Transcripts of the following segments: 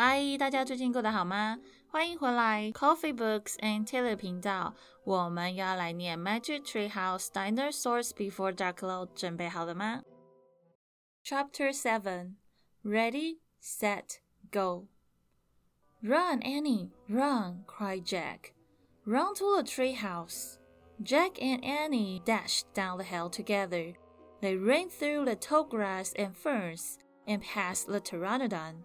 嗨，大家最近过得好吗？欢迎回来 Coffee Books and Taylor 频道。我们要来念 Magic Tree House Dinosaurs Before Dark 准备好了吗？Chapter Seven, Ready, Set, Go. Run, Annie, run! cried Jack. Run to the tree house. Jack and Annie dashed down the hill together. They ran through the tall grass and ferns and past the pteranodon.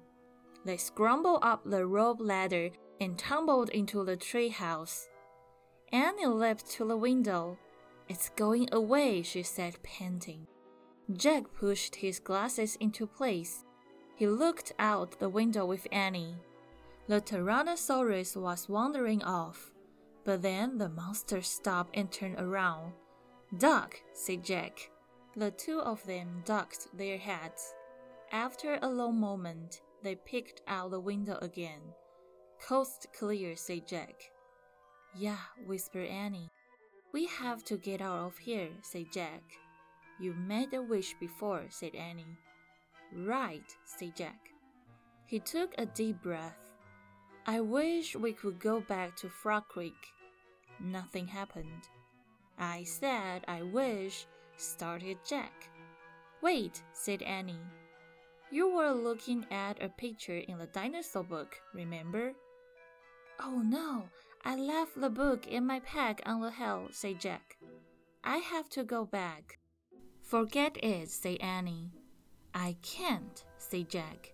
They scrambled up the rope ladder and tumbled into the tree house. Annie leaped to the window. It's going away, she said, panting. Jack pushed his glasses into place. He looked out the window with Annie. The Tyrannosaurus was wandering off, but then the monster stopped and turned around. Duck, said Jack. The two of them ducked their heads. After a long moment, they peeked out the window again. Coast clear, said Jack. Yeah, whispered Annie. We have to get out of here, said Jack. You made a wish before, said Annie. Right, said Jack. He took a deep breath. I wish we could go back to Frog Creek. Nothing happened. I said I wish, started Jack. Wait, said Annie. You were looking at a picture in the dinosaur book, remember? Oh no, I left the book in my pack on the hill, said Jack. I have to go back. Forget it, said Annie. I can't, said Jack.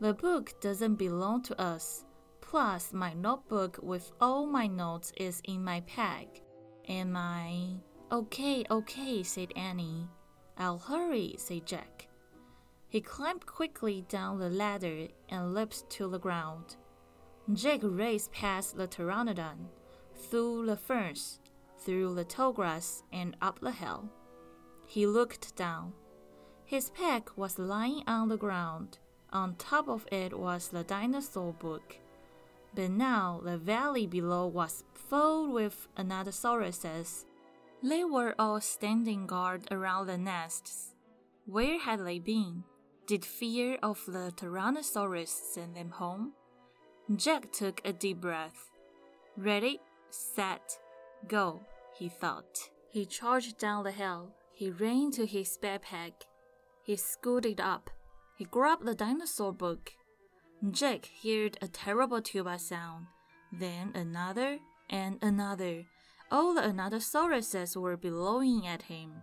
The book doesn't belong to us. Plus, my notebook with all my notes is in my pack. And my. Okay, okay, said Annie. I'll hurry, said Jack. He climbed quickly down the ladder and leaped to the ground. Jake raced past the pteranodon, through the ferns, through the tall grass, and up the hill. He looked down. His pack was lying on the ground. On top of it was the dinosaur book. But now the valley below was full with anatosauruses. They were all standing guard around the nests. Where had they been? Did fear of the Tyrannosaurus send them home? Jack took a deep breath. Ready, set, go, he thought. He charged down the hill. He ran to his backpack. He scooted up. He grabbed the dinosaur book. Jack heard a terrible tuba sound, then another and another. All the Anatosauruses were bellowing at him.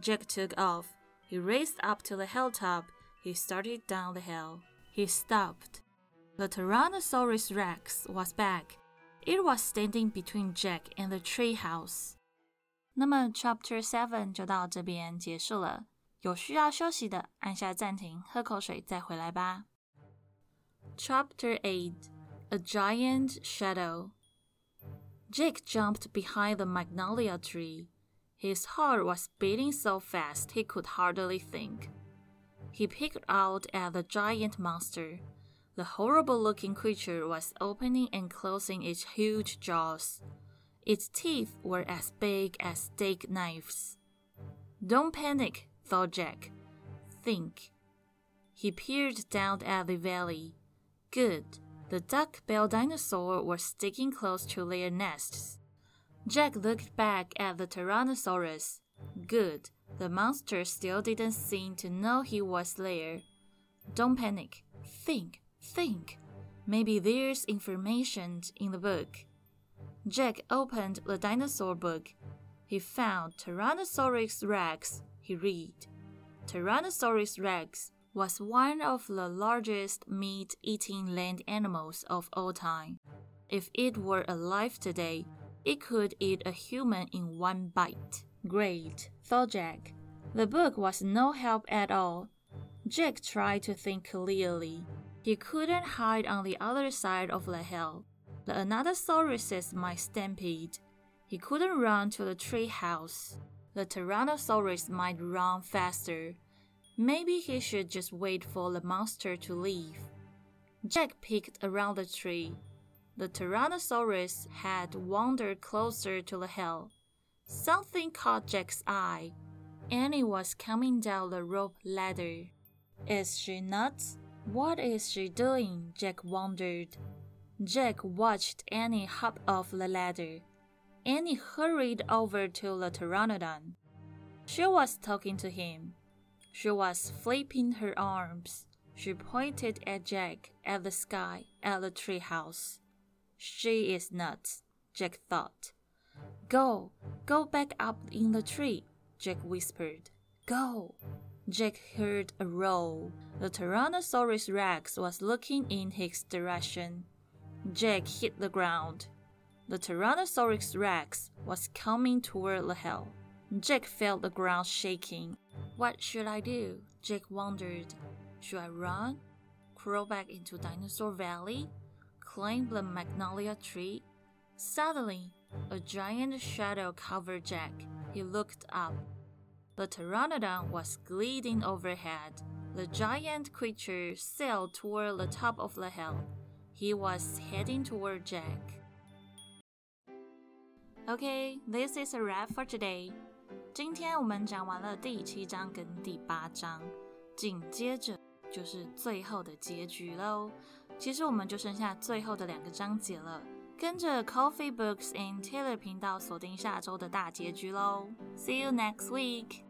Jack took off. He raced up to the hilltop he started down the hill. He stopped. The Tyrannosaurus Rex was back. It was standing between Jack and the tree house. 那么 Chapter Seven 就到这边结束了。有需要休息的，按下暂停，喝口水再回来吧。Chapter Eight: A Giant Shadow. Jake jumped behind the magnolia tree. His heart was beating so fast he could hardly think. He peeked out at the giant monster. The horrible looking creature was opening and closing its huge jaws. Its teeth were as big as steak knives. Don't panic, thought Jack. Think. He peered down at the valley. Good. The duck billed dinosaur were sticking close to their nests. Jack looked back at the Tyrannosaurus. Good. The monster still didn't seem to know he was there. Don't panic. Think, think. Maybe there's information in the book. Jack opened the dinosaur book. He found Tyrannosaurus rex. He read. Tyrannosaurus rex was one of the largest meat eating land animals of all time. If it were alive today, it could eat a human in one bite. Great, thought Jack. The book was no help at all. Jack tried to think clearly. He couldn't hide on the other side of the hill. The Anatosauruses might stampede. He couldn't run to the tree house. The Tyrannosaurus might run faster. Maybe he should just wait for the monster to leave. Jack peeked around the tree. The Tyrannosaurus had wandered closer to the hill. Something caught Jack's eye. Annie was coming down the rope ladder. Is she nuts? What is she doing? Jack wondered. Jack watched Annie hop off the ladder. Annie hurried over to the pteranodon. She was talking to him. She was flapping her arms. She pointed at Jack, at the sky, at the treehouse. She is nuts, Jack thought. Go, go back up in the tree, Jack whispered. Go. Jack heard a roar. The Tyrannosaurus Rex was looking in his direction. Jack hit the ground. The Tyrannosaurus Rex was coming toward the hill. Jack felt the ground shaking. What should I do? Jack wondered. Should I run? Crawl back into Dinosaur Valley? Climb the magnolia tree? Suddenly, a giant shadow covered Jack. He looked up. The pteranodon was gliding overhead. The giant creature sailed toward the top of the hill. He was heading toward Jack. Okay, this is a wrap for today. 今天我们讲完了第七章跟第八章，紧接着就是最后的结局喽。其实我们就剩下最后的两个章节了， 跟着 Coffee Books and Taylor 频道锁定下周的大结局喽。See you next week.